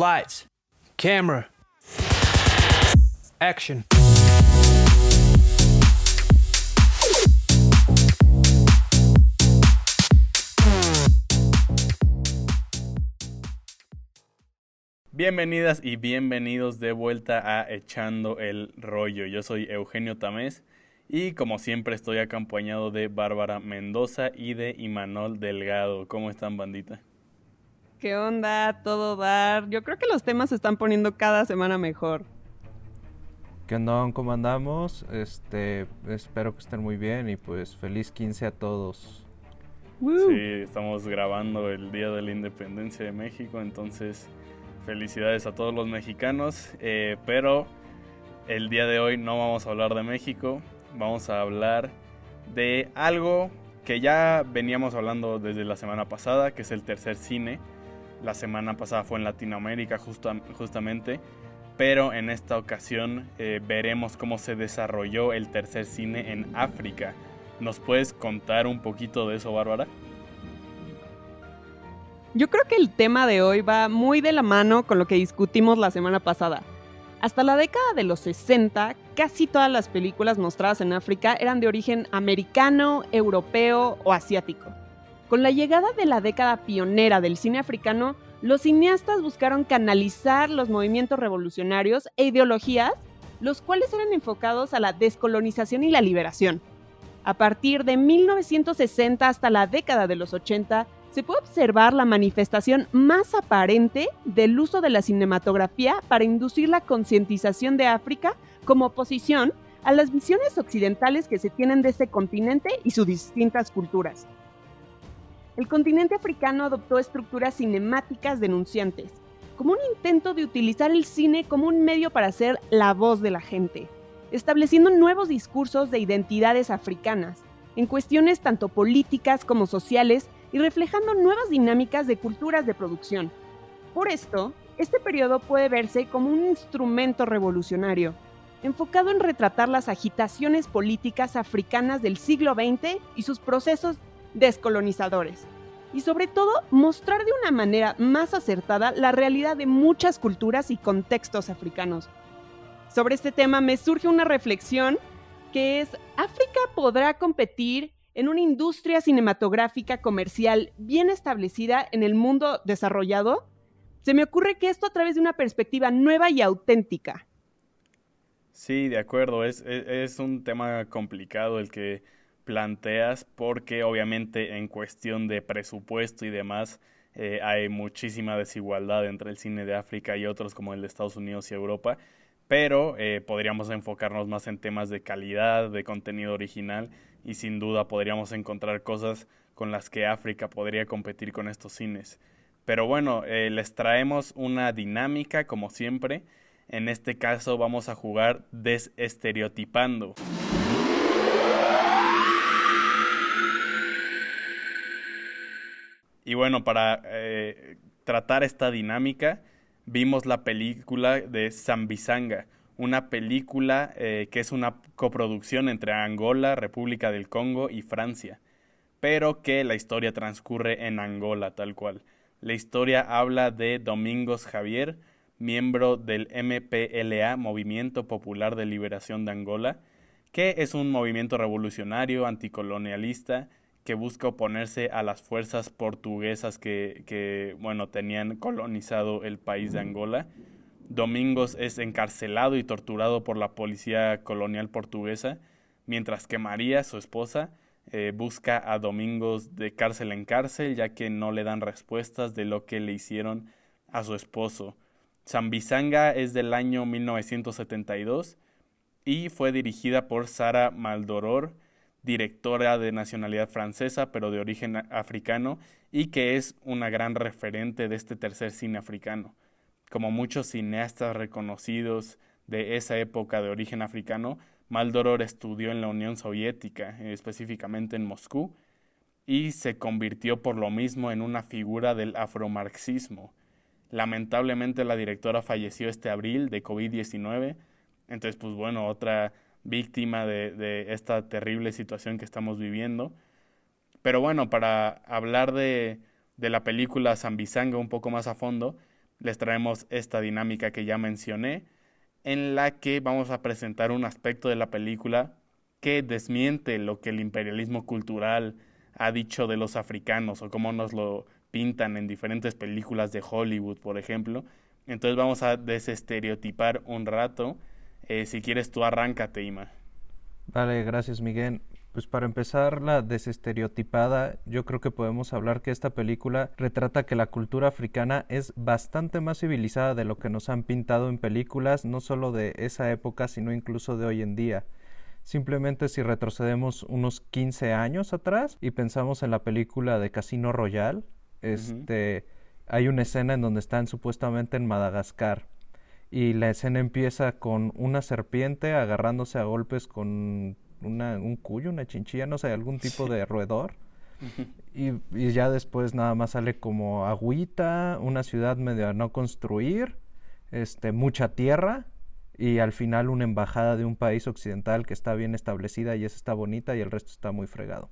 Lights, camera, action. Bienvenidas y bienvenidos de vuelta a Echando el Rollo. Yo soy Eugenio Tamés y como siempre estoy acompañado de Bárbara Mendoza y de Imanol Delgado. ¿Cómo están, bandita? ¿Qué onda? ¿Todo dar? Yo creo que los temas se están poniendo cada semana mejor. ¿Qué onda? ¿Cómo andamos? Este, espero que estén muy bien y pues feliz 15 a todos. Sí, estamos grabando el Día de la Independencia de México, entonces felicidades a todos los mexicanos, eh, pero el día de hoy no vamos a hablar de México, vamos a hablar de algo que ya veníamos hablando desde la semana pasada, que es el tercer cine. La semana pasada fue en Latinoamérica justamente, pero en esta ocasión eh, veremos cómo se desarrolló el tercer cine en África. ¿Nos puedes contar un poquito de eso, Bárbara? Yo creo que el tema de hoy va muy de la mano con lo que discutimos la semana pasada. Hasta la década de los 60, casi todas las películas mostradas en África eran de origen americano, europeo o asiático. Con la llegada de la década pionera del cine africano, los cineastas buscaron canalizar los movimientos revolucionarios e ideologías, los cuales eran enfocados a la descolonización y la liberación. A partir de 1960 hasta la década de los 80, se puede observar la manifestación más aparente del uso de la cinematografía para inducir la concientización de África como oposición a las visiones occidentales que se tienen de este continente y sus distintas culturas. El continente africano adoptó estructuras cinemáticas denunciantes, como un intento de utilizar el cine como un medio para ser la voz de la gente, estableciendo nuevos discursos de identidades africanas, en cuestiones tanto políticas como sociales y reflejando nuevas dinámicas de culturas de producción. Por esto, este periodo puede verse como un instrumento revolucionario, enfocado en retratar las agitaciones políticas africanas del siglo XX y sus procesos descolonizadores, y sobre todo mostrar de una manera más acertada la realidad de muchas culturas y contextos africanos. Sobre este tema me surge una reflexión que es, ¿África podrá competir en una industria cinematográfica comercial bien establecida en el mundo desarrollado? Se me ocurre que esto a través de una perspectiva nueva y auténtica. Sí, de acuerdo, es, es, un tema complicado el que planteas porque obviamente en cuestión de presupuesto y demás eh, hay muchísima desigualdad entre el cine de África y otros como el de Estados Unidos y Europa, pero eh, podríamos enfocarnos más en temas de calidad, de contenido original y sin duda podríamos encontrar cosas con las que África podría competir con estos cines. Pero bueno, eh, les traemos una dinámica como siempre. En este caso vamos a jugar desestereotipando. Y bueno, para eh, tratar esta dinámica, vimos la película de Zambizanga, una película eh, que es una coproducción entre Angola, República del Congo y Francia, pero que la historia transcurre en Angola tal cual. La historia habla de Domingos Javier, miembro del MPLA, Movimiento Popular de Liberación de Angola, que es un movimiento revolucionario anticolonialista que busca oponerse a las fuerzas portuguesas que, que bueno, tenían colonizado el país de Angola Domingos es encarcelado y torturado por la policía colonial portuguesa, mientras que María, su esposa, eh, busca a Domingos de cárcel en cárcel, ya que no le dan respuestas de lo que le hicieron a su esposo. Zambizanga es del año 1972 y fue dirigida por Sara Maldoror, directora de nacionalidad francesa pero de origen africano y que es una gran referente de este tercer cine africano como muchos cineastas reconocidos de esa época de origen africano, Maldoror estudió en la Unión Soviética, específicamente en Moscú, y se convirtió por lo mismo en una figura del afromarxismo. Lamentablemente la directora falleció este abril de COVID-19, entonces pues bueno, otra víctima de, esta terrible situación que estamos viviendo. Pero bueno, para hablar de, de la película Zambizanga un poco más a fondo, les traemos esta dinámica que ya mencioné, en la que vamos a presentar un aspecto de la película que desmiente lo que el imperialismo cultural ha dicho de los africanos o cómo nos lo pintan en diferentes películas de Hollywood, por ejemplo. Entonces vamos a desestereotipar un rato. Eh, si quieres tú arráncate, Ima. Vale, gracias Miguel. Pues para empezar la desestereotipada, yo creo que podemos hablar que esta película retrata que la cultura africana es bastante más civilizada de lo que nos han pintado en películas, no solo de esa época, sino incluso de hoy en día. Simplemente si retrocedemos unos 15 años atrás y pensamos en la película de Casino Royale, este, hay una escena en donde están supuestamente en Madagascar y la escena empieza con una serpiente agarrándose a golpes con un cuyo, una chinchilla, no sé, algún tipo de roedor. Y, ya después nada más sale como agüita, una ciudad medio a no construir, este, mucha tierra y al final una embajada de un país occidental que está bien establecida y esa está bonita y el resto está muy fregado.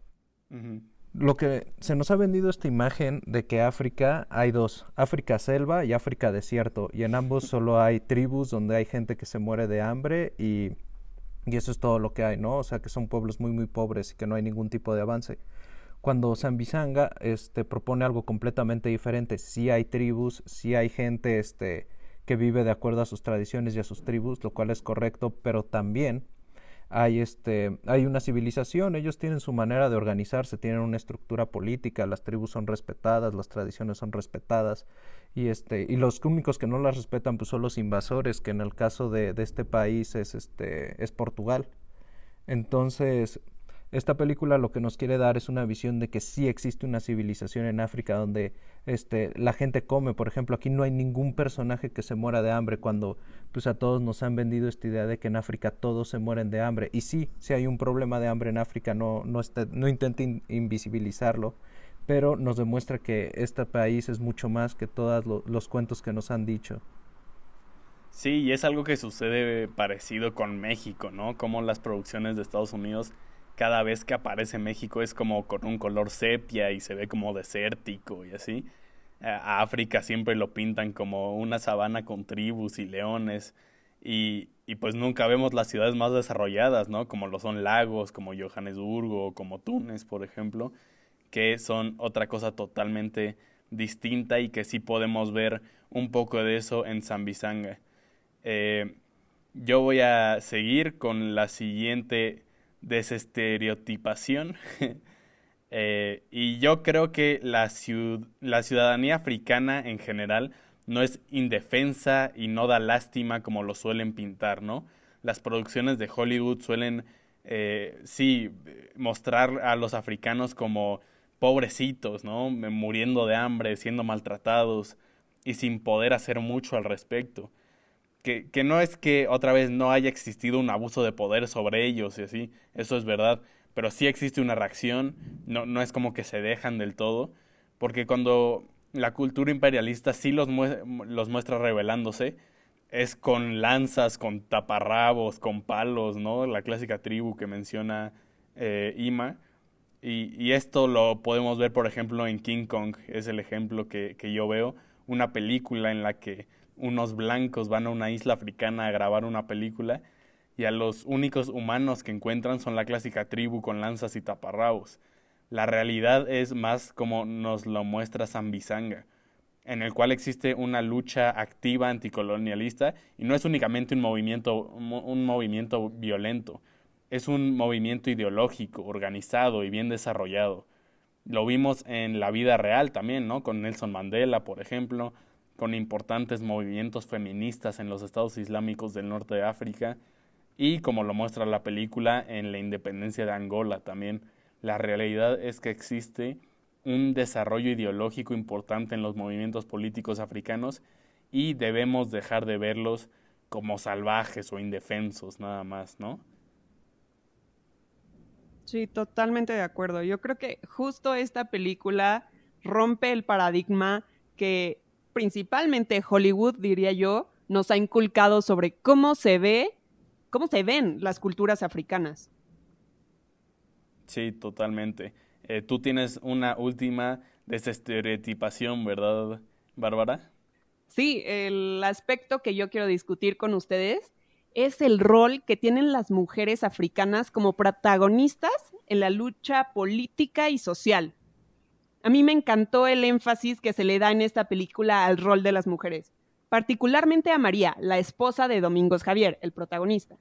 Lo que se nos ha vendido esta imagen de que África hay dos, África selva y África desierto, y en ambos solo hay tribus donde hay gente que se muere de hambre y y eso es todo lo que hay, ¿no? O sea, que son pueblos muy, muy pobres y que no hay ningún tipo de avance. Cuando Zambizanga este, propone algo completamente diferente, sí hay tribus, sí hay gente este, que vive de acuerdo a sus tradiciones y a sus tribus, lo cual es correcto, pero también hay, este, hay una civilización, ellos tienen su manera de organizarse, tienen una estructura política, las tribus son respetadas, las tradiciones son respetadas, y, este, y los únicos que no las respetan pues, son los invasores, que en el caso de, de este país es, este, es Portugal. Entonces, esta película lo que nos quiere dar es una visión de que sí existe una civilización en África donde este, la gente come. Por ejemplo, aquí no hay ningún personaje que se muera de hambre cuando pues a todos nos han vendido esta idea de que en África todos se mueren de hambre. Y sí, si hay un problema de hambre en África, no, no, no intente invisibilizarlo, pero nos demuestra que este país es mucho más que todos los cuentos que nos han dicho. Sí, y es algo que sucede parecido con México, ¿no? Como las producciones de Estados Unidos cada vez que aparece México es como con un color sepia y se ve como desértico y así. A África siempre lo pintan como una sabana con tribus y leones y, y, pues nunca vemos las ciudades más desarrolladas, ¿no? Como lo son Lagos, como Johannesburgo, como Túnez, por ejemplo, que son otra cosa totalmente distinta y que sí podemos ver un poco de eso en Zambizanga. Eh, yo voy a seguir con la siguiente desestereotipación. eh, y yo creo que la, la ciudadanía africana en general no es indefensa y no da lástima como lo suelen pintar, ¿no? Las producciones de Hollywood suelen, eh, sí, mostrar a los africanos como pobrecitos, ¿no? Muriendo de hambre, siendo maltratados y sin poder hacer mucho al respecto que, no es que otra vez no haya existido un abuso de poder sobre ellos y así, eso es verdad, pero sí existe una reacción, no, no es como que se dejan del todo, porque cuando la cultura imperialista sí los, los muestra rebelándose, es con lanzas, con taparrabos, con palos, ¿no? La clásica tribu que menciona eh, Ima. Y, esto lo podemos ver, por ejemplo, en King Kong, es el ejemplo que yo veo, una película en la que unos blancos van a una isla africana a grabar una película y a los únicos humanos que encuentran son la clásica tribu con lanzas y taparrabos. La realidad es más como nos lo muestra Zambizanga, en el cual existe una lucha activa anticolonialista y no es únicamente un movimiento, un movimiento violento, es un movimiento ideológico, organizado y bien desarrollado. Lo vimos en la vida real también, ¿no? Con Nelson Mandela, por ejemplo, con importantes movimientos feministas en los estados islámicos del norte de África y como lo muestra la película en la independencia de Angola también. La realidad es que existe un desarrollo ideológico importante en los movimientos políticos africanos y debemos dejar de verlos como salvajes o indefensos nada más, ¿no? Sí, totalmente de acuerdo. Yo creo que justo esta película rompe el paradigma que principalmente Hollywood, diría yo, nos ha inculcado sobre cómo se ve, cómo se ven las culturas africanas. Sí, totalmente. Eh, tú tienes una última desestereotipación, ¿verdad, Bárbara? Sí, el aspecto que yo quiero discutir con ustedes es el rol que tienen las mujeres africanas como protagonistas en la lucha política y social. A mí me encantó el énfasis que se le da en esta película al rol de las mujeres, particularmente a María, la esposa de Domingos Javier, el protagonista.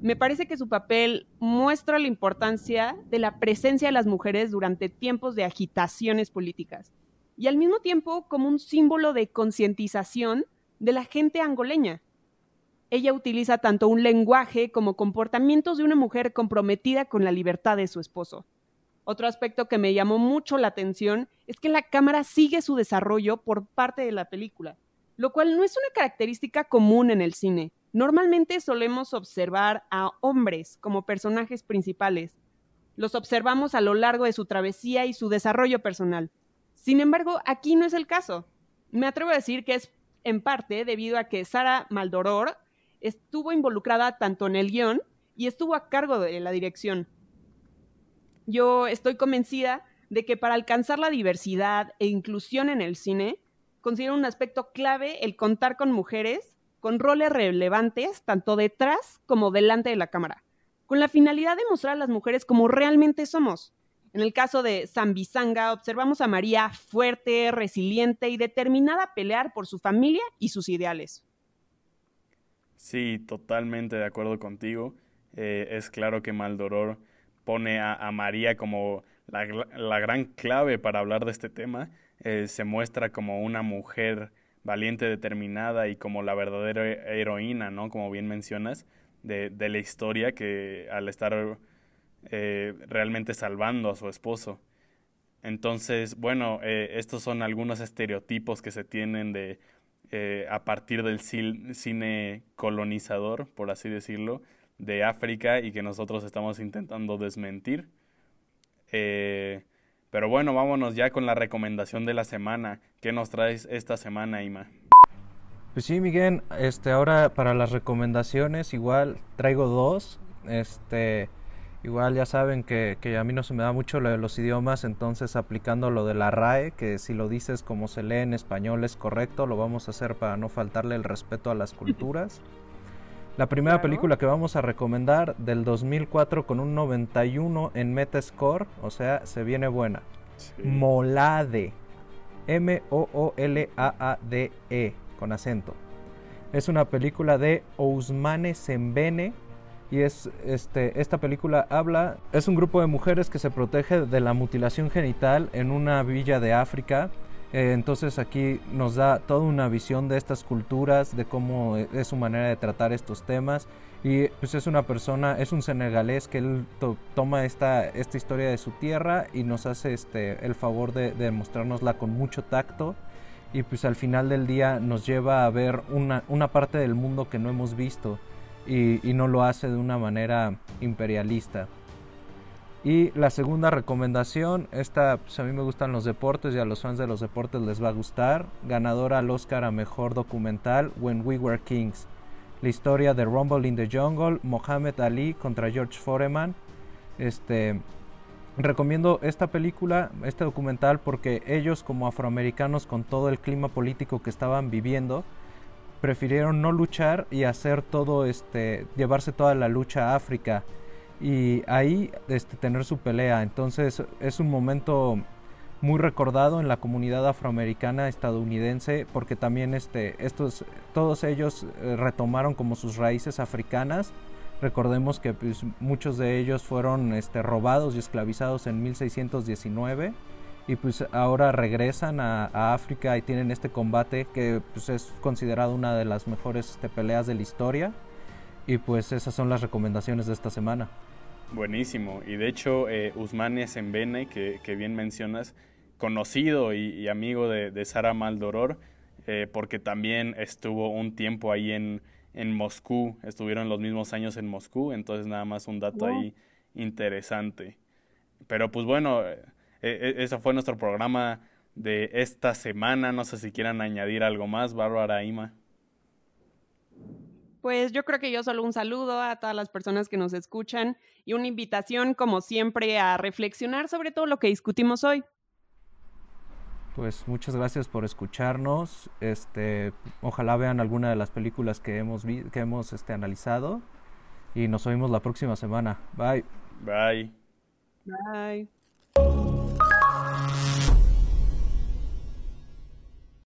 Me parece que su papel muestra la importancia de la presencia de las mujeres durante tiempos de agitaciones políticas y al mismo tiempo como un símbolo de concientización de la gente angoleña. Ella utiliza tanto un lenguaje como comportamientos de una mujer comprometida con la libertad de su esposo. Otro aspecto que me llamó mucho la atención es que la cámara sigue su desarrollo por parte de la película, lo cual no es una característica común en el cine. Normalmente solemos observar a hombres como personajes principales. Los observamos a lo largo de su travesía y su desarrollo personal. Sin embargo, aquí no es el caso. Me atrevo a decir que es en parte debido a que Sara Maldoror estuvo involucrada tanto en el guion y estuvo a cargo de la dirección. Yo estoy convencida de que para alcanzar la diversidad e inclusión en el cine, considero un aspecto clave el contar con mujeres con roles relevantes tanto detrás como delante de la cámara, con la finalidad de mostrar a las mujeres como realmente somos. En el caso de Zambizanga, observamos a María fuerte, resiliente y determinada a pelear por su familia y sus ideales. Sí, totalmente de acuerdo contigo. Eh, es claro que Maldoror pone a, María como la, gran clave para hablar de este tema. Eh, se muestra como una mujer valiente, determinada y como la verdadera heroína, ¿no? Como bien mencionas, de, de la historia que al estar eh, realmente salvando a su esposo. Entonces, bueno, estos son algunos estereotipos que se tienen de eh, a partir del cine colonizador, por así decirlo, de África y que nosotros estamos intentando desmentir. Eh, pero bueno, vámonos ya con la recomendación de la semana. ¿Qué nos traes esta semana, Ima? Pues sí, Miguel, este, ahora para las recomendaciones igual traigo dos. Este, Igual ya saben que, a mí no se me da mucho lo de los idiomas, entonces aplicando lo de la RAE, que si lo dices como se lee en español es correcto, lo vamos a hacer para no faltarle el respeto a las culturas. La primera película que vamos a recomendar del 2004 con un 91 en Metascore, o sea, se viene buena. Molade. M-O-O-L-A-A-D-E, con acento. Es una película de Ousmane Sembene y es este esta película habla es un grupo de mujeres que se protege de la mutilación genital en una villa de África eh, entonces aquí nos da toda una visión de estas culturas de cómo es su manera de tratar estos temas y pues es una persona es un senegalés que él toma esta esta historia de su tierra y nos hace este el favor de, de mostrárnosla con mucho tacto y pues al final del día nos lleva a ver una, una parte del mundo que no hemos visto y, no lo hace de una manera imperialista. Y la segunda recomendación, esta pues a mí me gustan los deportes y a los fans de los deportes les va a gustar. Ganadora al Oscar a Mejor Documental, When We Were Kings. La historia de Rumble in the Jungle, Mohamed Ali contra George Foreman. Este, recomiendo esta película, este documental, porque ellos como afroamericanos con todo el clima político que estaban viviendo, prefirieron no luchar y hacer todo este llevarse toda la lucha a África y ahí este tener su pelea. Entonces es un momento muy recordado en la comunidad afroamericana estadounidense porque también este estos todos ellos eh, retomaron como sus raíces africanas. Recordemos que pues, muchos de ellos fueron este, robados y esclavizados en 1619 y pues ahora regresan a, África y tienen este combate que pues es considerado una de las mejores este, peleas de la historia y pues esas son las recomendaciones de esta semana. Buenísimo, y de hecho eh, Usmane Sembene, que, que bien mencionas, conocido y, amigo de, Sara Maldoror, eh, porque también estuvo un tiempo ahí en, en Moscú, estuvieron los mismos años en Moscú, entonces nada más un dato ahí interesante. Pero pues bueno, e, e, ese fue nuestro programa de esta semana. No sé si quieran añadir algo más, Bárbara Ima. Pues yo creo que yo solo un saludo a todas las personas que nos escuchan y una invitación, como siempre, a reflexionar sobre todo lo que discutimos hoy. Pues muchas gracias por escucharnos. Este, ojalá vean alguna de las películas que hemos vi que hemos este, analizado y nos oímos la próxima semana. Bye. Bye. Bye.